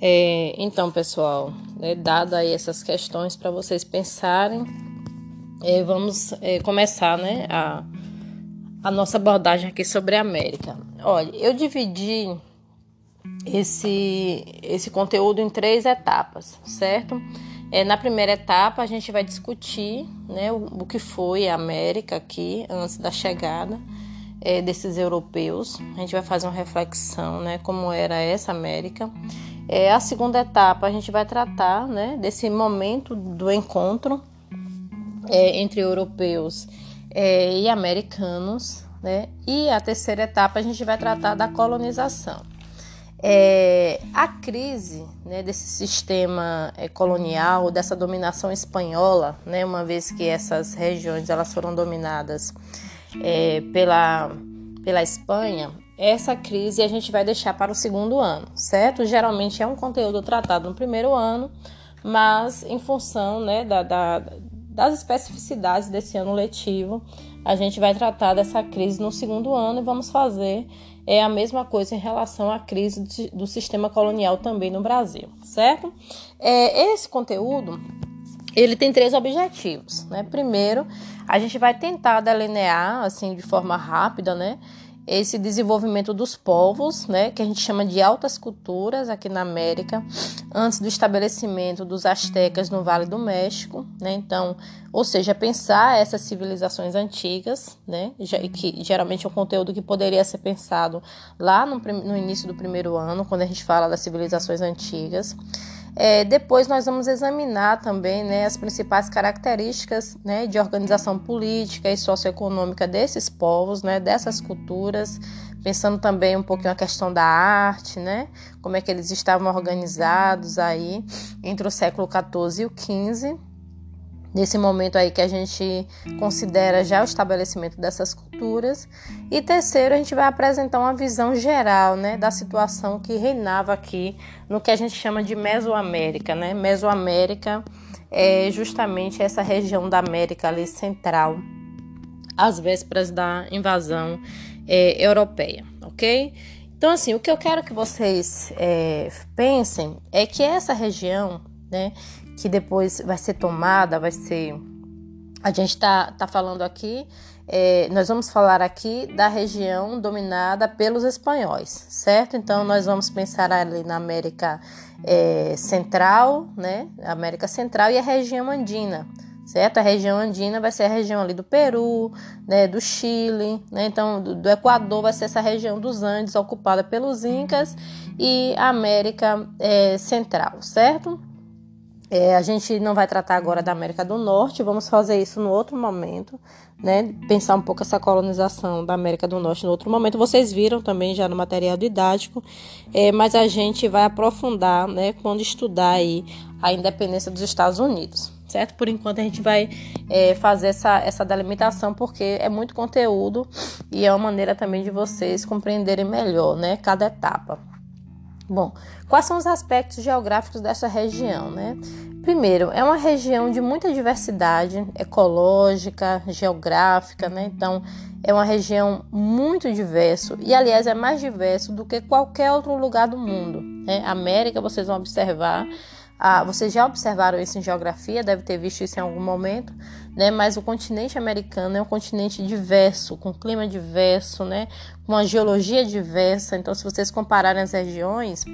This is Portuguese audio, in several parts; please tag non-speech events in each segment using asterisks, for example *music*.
É, então, pessoal, né, dado aí essas questões para vocês pensarem, é, vamos é, começar né, a, a nossa abordagem aqui sobre a América. Olha, eu dividi esse, esse conteúdo em três etapas, certo? É, na primeira etapa, a gente vai discutir né, o, o que foi a América aqui antes da chegada é, desses europeus. A gente vai fazer uma reflexão, né, como era essa América. É, a segunda etapa a gente vai tratar, né, desse momento do encontro é, entre europeus é, e americanos, né? E a terceira etapa a gente vai tratar da colonização. É, a crise né, desse sistema é, colonial, dessa dominação espanhola, né, uma vez que essas regiões elas foram dominadas é, pela, pela Espanha, essa crise a gente vai deixar para o segundo ano, certo? Geralmente é um conteúdo tratado no primeiro ano, mas em função né, da, da, das especificidades desse ano letivo, a gente vai tratar dessa crise no segundo ano e vamos fazer é a mesma coisa em relação à crise do sistema colonial também no Brasil, certo? É, esse conteúdo ele tem três objetivos, né? Primeiro, a gente vai tentar delinear, assim, de forma rápida, né? Esse desenvolvimento dos povos, né? Que a gente chama de altas culturas aqui na América, antes do estabelecimento dos astecas no Vale do México, né? Então, ou seja, pensar essas civilizações antigas, né? Que geralmente é um conteúdo que poderia ser pensado lá no, no início do primeiro ano, quando a gente fala das civilizações antigas. É, depois nós vamos examinar também né, as principais características né, de organização política e socioeconômica desses povos, né, dessas culturas, pensando também um pouquinho a questão da arte, né, como é que eles estavam organizados aí entre o século XIV e o XV nesse momento aí que a gente considera já o estabelecimento dessas culturas. E terceiro, a gente vai apresentar uma visão geral, né, da situação que reinava aqui no que a gente chama de Mesoamérica, né? Mesoamérica é justamente essa região da América ali central, às vésperas da invasão é, europeia, ok? Então, assim, o que eu quero que vocês é, pensem é que essa região, né, que depois vai ser tomada, vai ser. A gente está tá falando aqui, é, nós vamos falar aqui da região dominada pelos espanhóis, certo? Então nós vamos pensar ali na América é, Central, né? América Central e a região andina, certo? A região andina vai ser a região ali do Peru, né, do Chile, né? Então, do, do, Equador vai ser essa região dos Andes ocupada pelos Incas e a América é, Central, certo? É, a gente não vai tratar agora da América do Norte, vamos fazer isso no outro momento, né? Pensar um pouco essa colonização da América do Norte no outro momento. Vocês viram também já no material didático, é, mas a gente vai aprofundar, né? Quando estudar aí a independência dos Estados Unidos, certo? Por enquanto a gente vai é, fazer essa, essa delimitação porque é muito conteúdo e é uma maneira também de vocês compreenderem melhor, né? Cada etapa. Bom, quais são os aspectos geográficos dessa região, né? Primeiro, é uma região de muita diversidade ecológica, geográfica, né? Então, é uma região muito diverso e, aliás, é mais diverso do que qualquer outro lugar do mundo. Né? América, vocês vão observar, ah, vocês já observaram isso em geografia, deve ter visto isso em algum momento, né? Mas o continente americano é um continente diverso, com clima diverso, né? Com uma geologia diversa. Então, se vocês compararem as regiões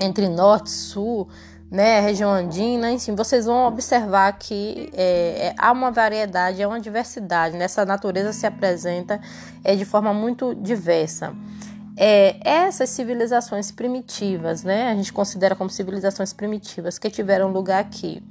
entre norte e sul, né, região andina, enfim, vocês vão observar que é, é, há uma variedade, há uma diversidade, né? natureza se apresenta é, de forma muito diversa. É, essas civilizações primitivas, né, a gente considera como civilizações primitivas que tiveram lugar aqui,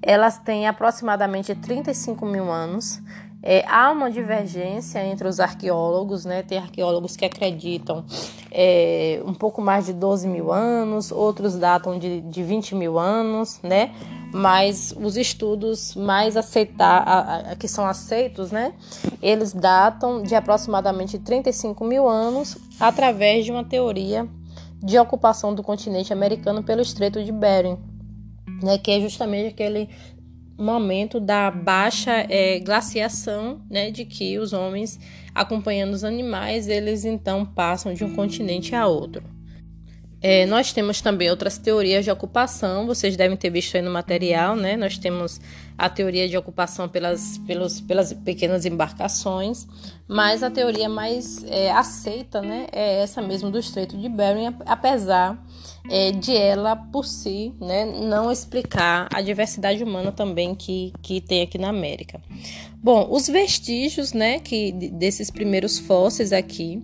elas têm aproximadamente 35 mil anos. É, há uma divergência entre os arqueólogos, né? Tem arqueólogos que acreditam é, um pouco mais de 12 mil anos, outros datam de, de 20 mil anos, né? Mas os estudos mais aceitar, a, a, que são aceitos, né? Eles datam de aproximadamente 35 mil anos através de uma teoria de ocupação do continente americano pelo Estreito de Bering, né? Que é justamente aquele momento da baixa é, glaciação, né, de que os homens, acompanhando os animais, eles então passam de um continente a outro. É, nós temos também outras teorias de ocupação, vocês devem ter visto aí no material, né? Nós temos a teoria de ocupação pelas, pelos, pelas pequenas embarcações, mas a teoria mais é, aceita, né, é essa mesmo do Estreito de Bering, apesar é, de ela por si, né, não explicar a diversidade humana também que, que tem aqui na América. Bom, os vestígios, né, que desses primeiros fósseis aqui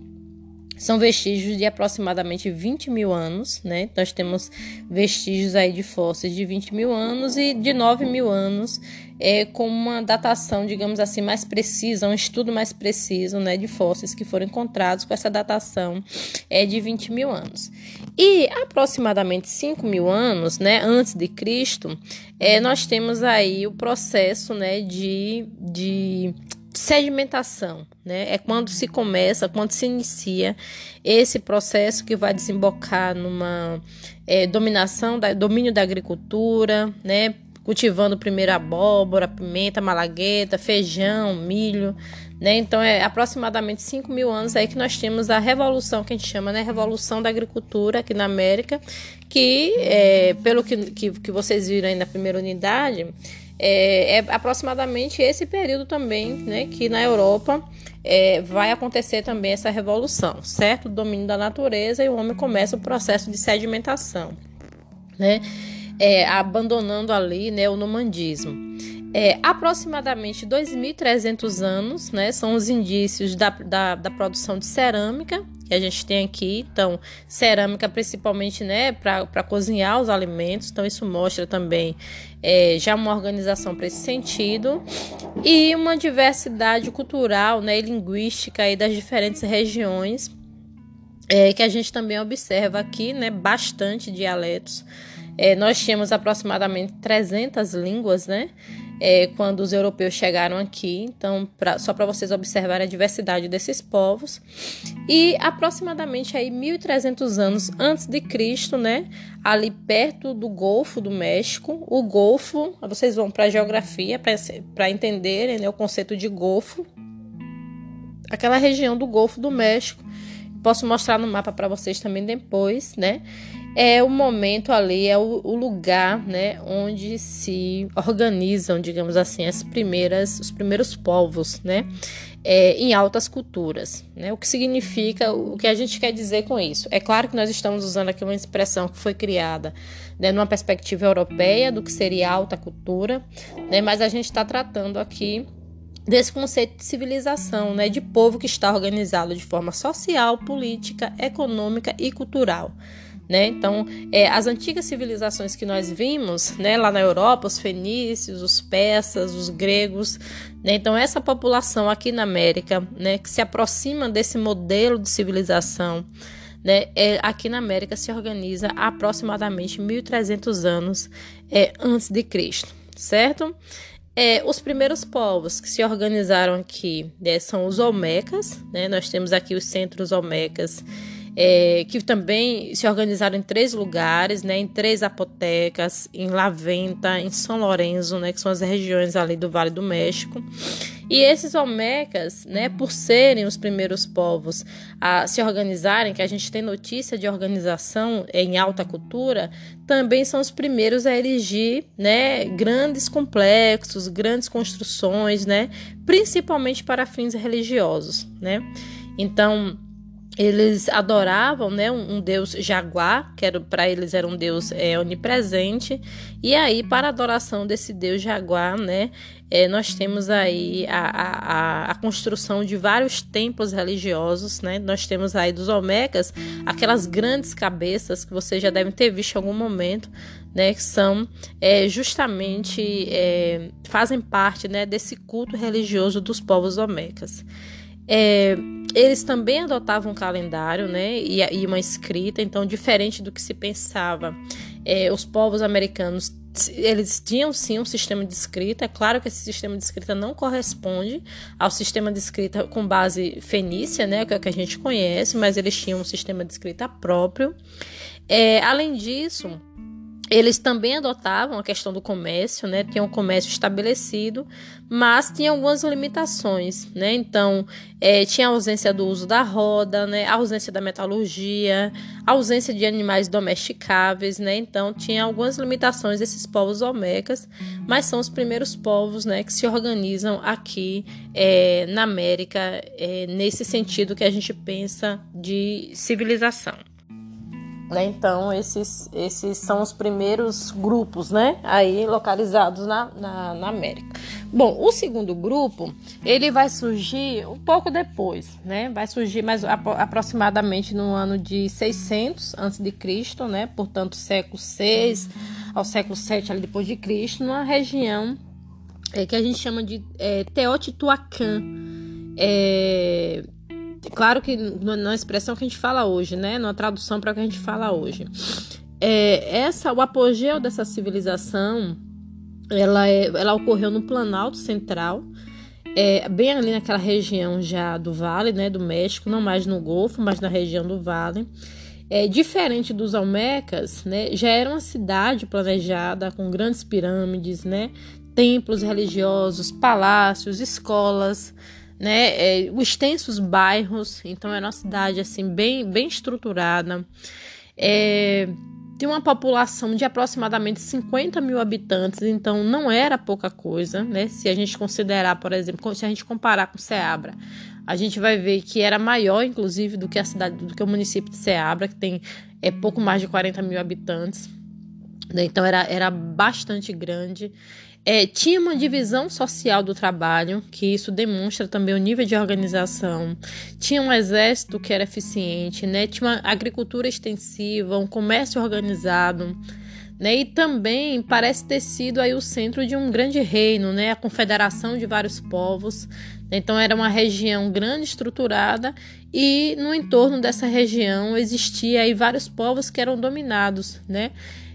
são vestígios de aproximadamente 20 mil anos, né? Nós temos vestígios aí de fósseis de 20 mil anos e de 9 mil anos, é, com uma datação, digamos assim, mais precisa, um estudo mais preciso, né, de fósseis que foram encontrados com essa datação é de 20 mil anos. E aproximadamente 5 mil anos, né, antes de Cristo, é, nós temos aí o processo, né, de, de sedimentação, né? É quando se começa, quando se inicia esse processo que vai desembocar numa é, dominação, da, domínio da agricultura, né? Cultivando primeiro abóbora, pimenta, malagueta, feijão, milho, né? Então é aproximadamente 5 mil anos aí que nós temos a revolução que a gente chama, né? Revolução da agricultura aqui na América, que é, pelo que, que, que vocês viram aí na primeira unidade, é, é aproximadamente esse período também, né, que na Europa é, vai acontecer também essa revolução, certo? O domínio da natureza e o homem começa o processo de sedimentação, né? É, abandonando ali né, o nomandismo. É, aproximadamente 2.300 anos né, são os indícios da, da, da produção de cerâmica que a gente tem aqui. Então, cerâmica principalmente né, para cozinhar os alimentos. Então, isso mostra também é, já uma organização para esse sentido. E uma diversidade cultural né, e linguística aí das diferentes regiões. É, que a gente também observa aqui, né, bastante dialetos. É, nós tínhamos aproximadamente 300 línguas, né? É, quando os europeus chegaram aqui. Então, pra, só para vocês observarem a diversidade desses povos. E aproximadamente aí 1300 anos antes de Cristo, né, ali perto do Golfo do México, o Golfo, vocês vão para a geografia para entenderem né, o conceito de Golfo. Aquela região do Golfo do México. Posso mostrar no mapa para vocês também depois, né? É o momento ali, é o, o, lugar, né, onde se organizam, digamos assim, as primeiras, os primeiros povos, né, é, em altas culturas, né? O que significa, o que a gente quer dizer com isso? É claro que nós estamos usando aqui uma expressão que foi criada, né, numa perspectiva europeia do que seria alta cultura, né? Mas a gente está tratando aqui desse conceito de civilização, né, de povo que está organizado de forma social, política, econômica e cultural. Né? Então, é, as antigas civilizações que nós vimos né, lá na Europa, os fenícios, os persas, os gregos, né? então essa população aqui na América, né, que se aproxima desse modelo de civilização, né, é, aqui na América se organiza aproximadamente 1.300 anos é, antes de Cristo, certo? É, os primeiros povos que se organizaram aqui né, são os Olmecas, né? nós temos aqui os centros Olmecas é, que também se organizaram em três lugares, né, em três apotecas, em Laventa, em São Lourenço, né, que são as regiões ali do Vale do México. E esses Olmecas, né, por serem os primeiros povos a se organizarem, que a gente tem notícia de organização em alta cultura, também são os primeiros a erigir, né, grandes complexos, grandes construções, né, principalmente para fins religiosos, né. Então, eles adoravam né, um, um deus jaguar, que para eles era um deus é, onipresente, e aí para a adoração desse deus jaguar, né, é, nós temos aí a, a, a, construção de vários templos religiosos, né, nós temos aí dos Olmecas, aquelas grandes cabeças que vocês já devem ter visto em algum momento, né, que são é, justamente, é, fazem parte né, desse culto religioso dos povos Olmecas. É, eles também adotavam um calendário né, e, e, uma escrita, então, diferente do que se pensava, é, os povos americanos eles tinham sim um sistema de escrita. É claro que esse sistema de escrita não corresponde ao sistema de escrita com base fenícia, né, que é o que a gente conhece, mas eles tinham um sistema de escrita próprio. É, além disso, eles também adotavam a questão do comércio, né? Tinham um comércio estabelecido, mas tinha algumas limitações, né? Então, é, tinha a ausência do uso da roda, né? A ausência da metalurgia, a ausência de animais domesticáveis, né? Então, tinha algumas limitações desses povos olmecas, mas são os primeiros povos, né, que se organizam aqui é, na América é, nesse sentido que a gente pensa de civilização. Né? Então, esses, esses são os primeiros grupos né? aí localizados na, na, na, América. Bom, o segundo grupo ele vai surgir um pouco depois, né? vai surgir mais aproximadamente no ano de 600 a.C., né? portanto, século 6 ao século 7 ali depois de Cristo, numa região é, que a gente chama de é, Teotihuacan. É, Claro que na expressão que a gente fala hoje, né? Na tradução para o que a gente fala hoje. É, essa, o apogeu dessa civilização, ela, é, ela ocorreu no Planalto Central, é, bem ali naquela região já do Vale, né? Do México, não mais no Golfo, mas na região do Vale. É, diferente dos Almecas, né? Já era uma cidade planejada com grandes pirâmides, né? Templos religiosos, palácios, escolas, né? É, extensos bairros, então é uma cidade assim bem, bem estruturada. É, tem uma população de aproximadamente 50 mil habitantes, então não era pouca coisa, né? Se a gente considerar, por exemplo, se a gente comparar com Ceabra, a gente vai ver que era maior, inclusive, do que a cidade, do que o município de Ceabra, que tem é, pouco mais de 40 mil habitantes. Né? Então era, era bastante grande. É, tinha uma divisão social do trabalho, que isso demonstra também o nível de organização. Tinha um exército que era eficiente, né? tinha uma agricultura extensiva, um comércio organizado. Né? E também parece ter sido aí o centro de um grande reino, né? a confederação de vários povos. Então era uma região grande, estruturada, e no entorno dessa região existia aí vários povos que eram dominados, né?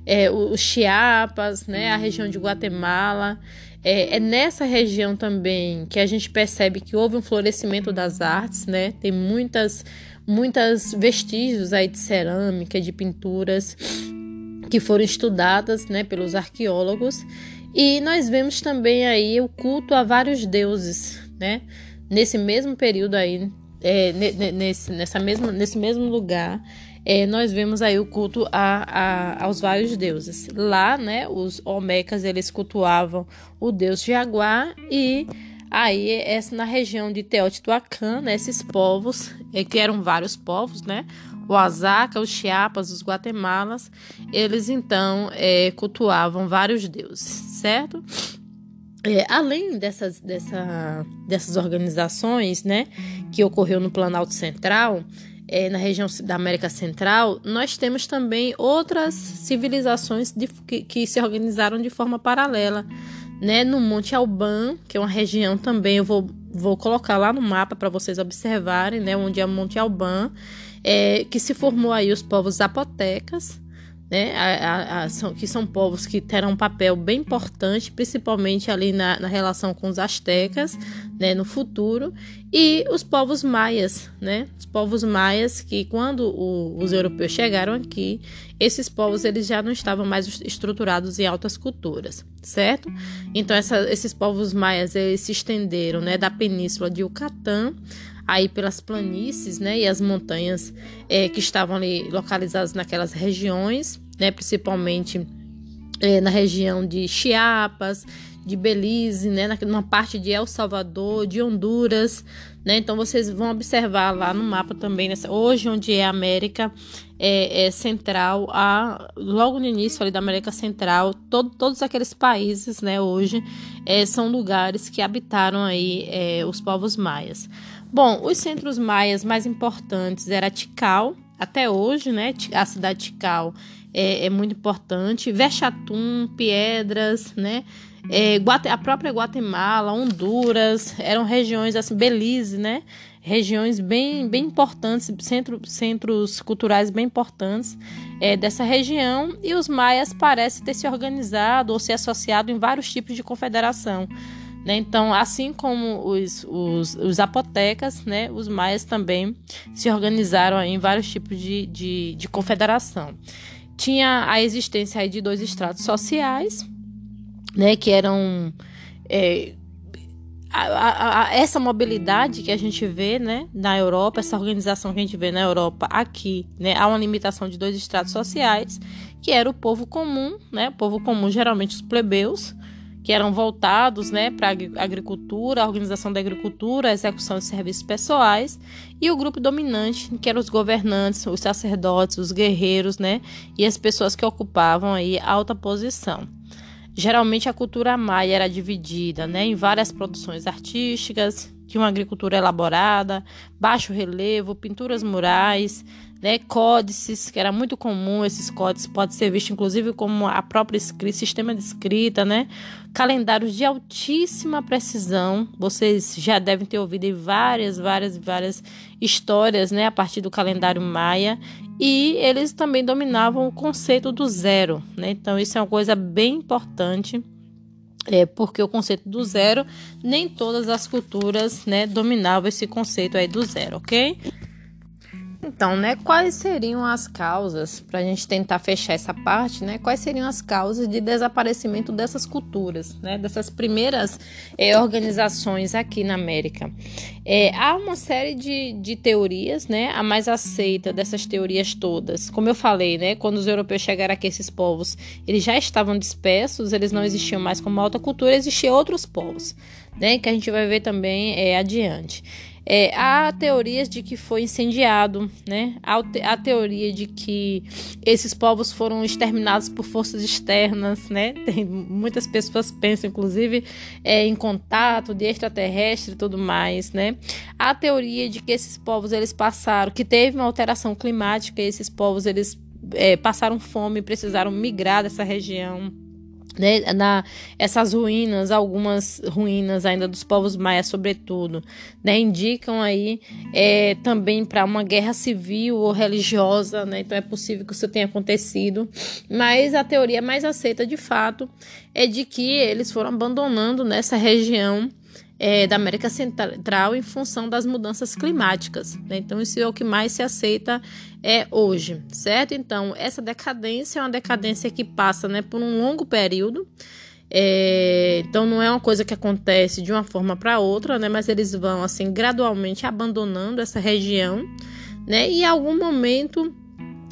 É, os Chiapas, né, a região de Guatemala. É, é, nessa região também que a gente percebe que houve um florescimento das artes, né? Tem muitas, muitas vestígios aí de cerâmica, de pinturas que foram estudadas, né, pelos arqueólogos. E nós vemos também aí o culto a vários deuses, né? Nesse mesmo período aí, é, nesse, nessa mesma, nesse mesmo lugar, é, nós vemos aí o culto a, a, aos vários deuses. Lá, né, os Olmecas eles cultuavam o deus Jaguar e aí essa na região de Teotihuacan, né, esses povos, é, que eram vários povos, né, o Azaca, os Chiapas, os Guatemalas, eles então é, cultuavam vários deuses, certo? É, além dessas, dessa, dessas organizações, né, que ocorreu no Planalto Central, é, na região da América Central, nós temos também outras civilizações de, que, que, se organizaram de forma paralela. Né? No Monte Alban, que é uma região também, eu vou, vou colocar lá no mapa para vocês observarem, né? onde é o Monte Alban, é, que se formou aí os povos zapotecas, né, a, a, a, são, que são povos que terão um papel bem importante, principalmente ali na, na relação com os astecas, né, no futuro, e os povos maias, né, os povos maias que quando o, os europeus chegaram aqui, esses povos eles já não estavam mais estruturados em altas culturas, certo? Então essa, esses povos maias eles se estenderam, né, da península de Yucatán aí pelas planícies, né, e as montanhas é, que estavam ali localizadas naquelas regiões, né, principalmente é, na região de Chiapas, de Belize, né, numa parte de El Salvador, de Honduras, né, então vocês vão observar lá no mapa também, nessa, hoje onde é a América é, é Central, a, logo no início ali da América Central, todo, todos aqueles países, né, hoje é, são lugares que habitaram aí é, os povos maias. Bom, os centros maias mais importantes era Tikal, até hoje, né? A cidade de Tikal é, é muito importante. Vexatum, Piedras, né? É, a própria Guatemala, Honduras, eram regiões assim, Belize, né? Regiões bem, bem importantes, centro, centros culturais bem importantes é, dessa região. E os maias parecem ter se organizado ou se associado em vários tipos de confederação. Né? Então, assim como os, os, os apotecas, né, os maias também se organizaram em vários tipos de, de, de confederação. tinha a existência de dois estratos sociais, né, que eram é, a, a, a, essa mobilidade que a gente vê, né, na Europa, essa organização que a gente vê na Europa aqui, né, há uma limitação de dois estratos sociais, que era o povo comum, né, o povo comum geralmente os plebeus, que eram voltados né, para a agricultura, a organização da agricultura, a execução de serviços pessoais, e o grupo dominante, que eram os governantes, os sacerdotes, os guerreiros, né, e as pessoas que ocupavam aí alta posição. Geralmente a cultura maia era dividida né, em várias produções artísticas, de uma agricultura elaborada, baixo relevo, pinturas murais, né, códices, que era muito comum esses códices, pode ser visto inclusive como a própria escrita, sistema de escrita, né, calendários de altíssima precisão. Vocês já devem ter ouvido várias, várias, várias histórias, né, a partir do calendário maia. E eles também dominavam o conceito do zero, né? Então isso é uma coisa bem importante. É, porque o conceito do zero, nem todas as culturas né, dominavam esse conceito aí do zero, ok? Então, né, quais seriam as causas, para a gente tentar fechar essa parte, né, quais seriam as causas de desaparecimento dessas culturas, né, dessas primeiras é, organizações aqui na América? É, há uma série de, de teorias, né, a mais aceita dessas teorias todas. Como eu falei, né, quando os europeus chegaram aqui, esses povos, eles já estavam dispersos, eles não existiam mais como alta cultura, existiam outros povos, né, que a gente vai ver também é, adiante. É, há teorias de que foi incendiado, né? Há, a teoria de que esses povos foram exterminados por forças externas, né? *laughs* Tem, muitas pessoas pensam, inclusive, é, em contato de extraterrestre e tudo mais, né? Há teoria de que esses povos eles passaram, que teve uma alteração climática, e esses povos eles é, passaram fome, precisaram migrar dessa região né, na, essas ruínas, algumas ruínas ainda dos povos maias, sobretudo, né, indicam aí é, também para uma guerra civil ou religiosa, né, então é possível que isso tenha acontecido, mas a teoria mais aceita de fato é de que eles foram abandonando nessa região é, da América Central em função das mudanças climáticas. Né? Então, isso é o que mais se aceita é, hoje, certo? Então, essa decadência é uma decadência que passa né, por um longo período. É, então não é uma coisa que acontece de uma forma para outra, né? Mas eles vão assim gradualmente abandonando essa região, né? E em algum momento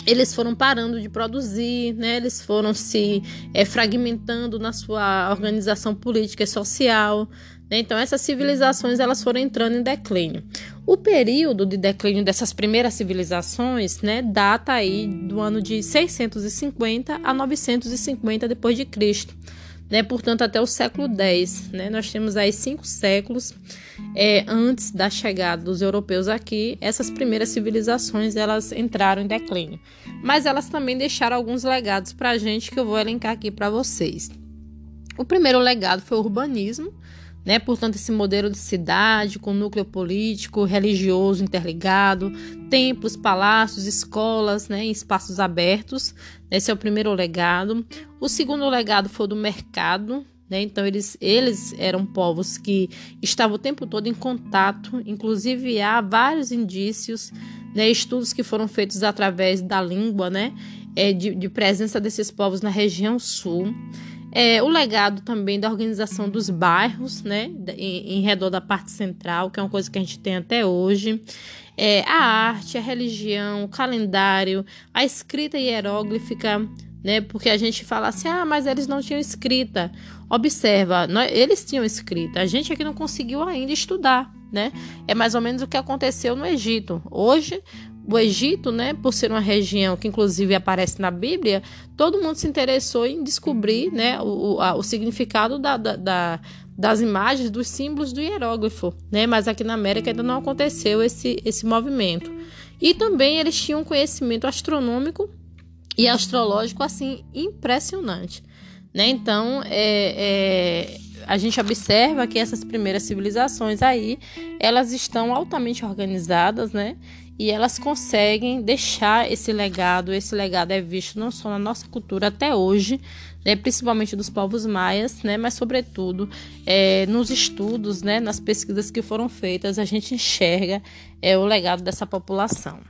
eles foram parando de produzir, né? Eles foram se é, fragmentando na sua organização política e social? Então essas civilizações elas foram entrando em declínio. O período de declínio dessas primeiras civilizações, né, data aí do ano de 650 a 950 depois de Cristo, né? Portanto até o século X, né? Nós temos aí cinco séculos é, antes da chegada dos europeus aqui. Essas primeiras civilizações elas entraram em declínio, mas elas também deixaram alguns legados para a gente que eu vou elencar aqui para vocês. O primeiro legado foi o urbanismo né? Portanto, esse modelo de cidade com núcleo político, religioso interligado, templos, palácios, escolas, né? espaços abertos. Esse é o primeiro legado. O segundo legado foi do mercado. Né? Então, eles, eles eram povos que estavam o tempo todo em contato, inclusive há vários indícios, né? estudos que foram feitos através da língua, né? É, de, de presença desses povos na região sul. É, o legado também da organização dos bairros, né, em, em, redor da parte central, que é uma coisa que a gente tem até hoje. É, a arte, a religião, o calendário, a escrita hieróglifica, né, porque a gente fala assim, ah, mas eles não tinham escrita. Observa, nós, eles tinham escrita, a gente aqui não conseguiu ainda estudar, né? É mais ou menos o que aconteceu no Egito. Hoje, o Egito, né, por ser uma região que inclusive aparece na Bíblia, todo mundo se interessou em descobrir né, o, a, o significado da, da, da, das imagens, dos símbolos do hieróglifo. Né? Mas aqui na América ainda não aconteceu esse, esse movimento. E também eles tinham um conhecimento astronômico e astrológico assim impressionante. Né? Então, é, é, a gente observa que essas primeiras civilizações aí, elas estão altamente organizadas, né? e elas conseguem deixar esse legado. Esse legado é visto não só na nossa cultura até hoje, né, principalmente dos povos maias, né, mas sobretudo é, nos estudos, né, nas pesquisas que foram feitas, a gente enxerga é, o legado dessa população.